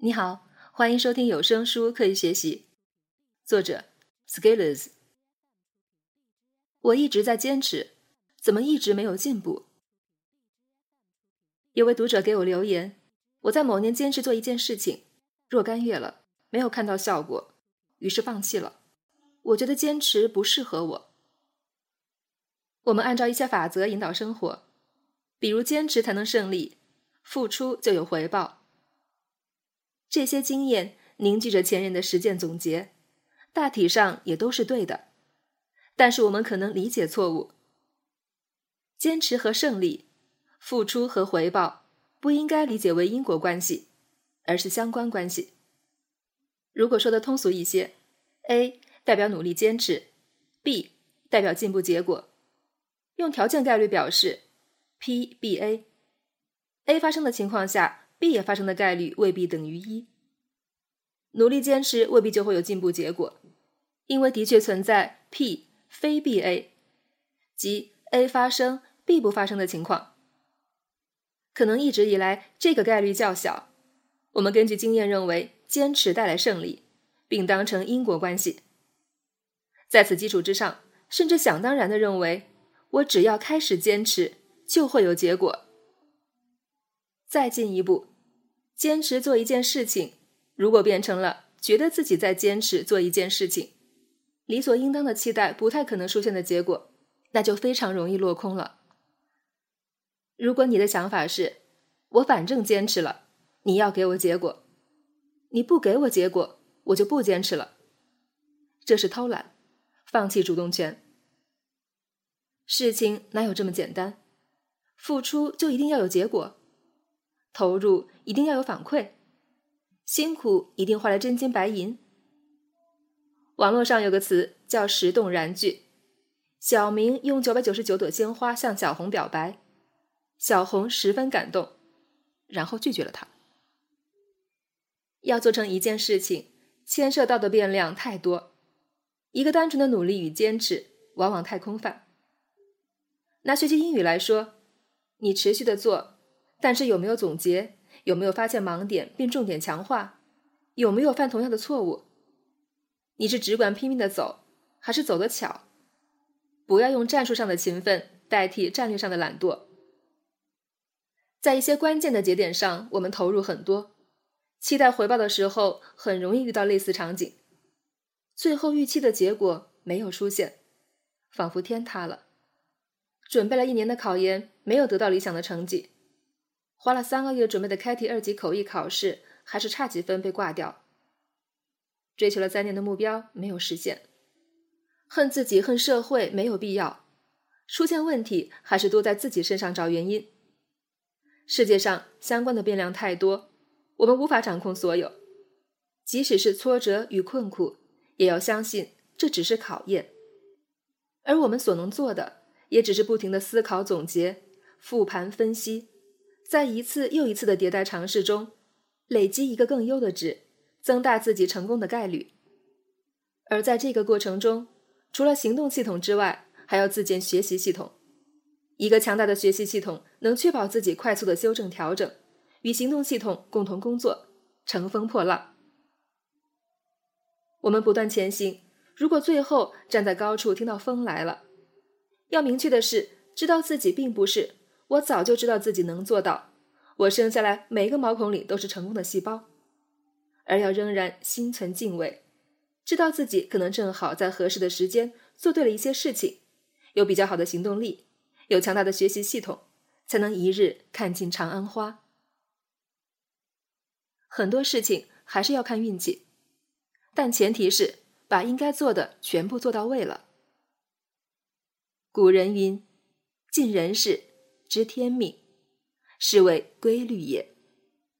你好，欢迎收听有声书《刻意学习》，作者 Scalers。我一直在坚持，怎么一直没有进步？有位读者给我留言，我在某年坚持做一件事情若干月了，没有看到效果，于是放弃了。我觉得坚持不适合我。我们按照一些法则引导生活，比如坚持才能胜利，付出就有回报。这些经验凝聚着前人的实践总结，大体上也都是对的，但是我们可能理解错误。坚持和胜利、付出和回报不应该理解为因果关系，而是相关关系。如果说的通俗一些，A 代表努力坚持，B 代表进步结果，用条件概率表示，P/B/A，A 发生的情况下。B 也发生的概率未必等于一。努力坚持未必就会有进步结果，因为的确存在 P 非 BA，即 A 发生 B 不发生的情况。可能一直以来这个概率较小。我们根据经验认为坚持带来胜利，并当成因果关系。在此基础之上，甚至想当然的认为我只要开始坚持就会有结果。再进一步，坚持做一件事情，如果变成了觉得自己在坚持做一件事情，理所应当的期待不太可能出现的结果，那就非常容易落空了。如果你的想法是“我反正坚持了，你要给我结果，你不给我结果，我就不坚持了”，这是偷懒，放弃主动权。事情哪有这么简单？付出就一定要有结果？投入一定要有反馈，辛苦一定换来真金白银。网络上有个词叫“十动燃具”，小明用九百九十九朵鲜花向小红表白，小红十分感动，然后拒绝了他。要做成一件事情，牵涉到的变量太多，一个单纯的努力与坚持往往太空泛。拿学习英语来说，你持续的做。但是有没有总结？有没有发现盲点并重点强化？有没有犯同样的错误？你是只管拼命的走，还是走得巧？不要用战术上的勤奋代替战略上的懒惰。在一些关键的节点上，我们投入很多，期待回报的时候，很容易遇到类似场景，最后预期的结果没有出现，仿佛天塌了。准备了一年的考研，没有得到理想的成绩。花了三个月准备的开题二级口译考试，还是差几分被挂掉。追求了三年的目标没有实现，恨自己恨社会没有必要。出现问题还是多在自己身上找原因。世界上相关的变量太多，我们无法掌控所有。即使是挫折与困苦，也要相信这只是考验。而我们所能做的，也只是不停的思考、总结、复盘、分析。在一次又一次的迭代尝试中，累积一个更优的值，增大自己成功的概率。而在这个过程中，除了行动系统之外，还要自建学习系统。一个强大的学习系统能确保自己快速的修正调整，与行动系统共同工作，乘风破浪。我们不断前行，如果最后站在高处听到风来了，要明确的是，知道自己并不是。我早就知道自己能做到，我生下来每个毛孔里都是成功的细胞，而要仍然心存敬畏，知道自己可能正好在合适的时间做对了一些事情，有比较好的行动力，有强大的学习系统，才能一日看尽长安花。很多事情还是要看运气，但前提是把应该做的全部做到位了。古人云：“尽人事。”知天命，是谓规律也。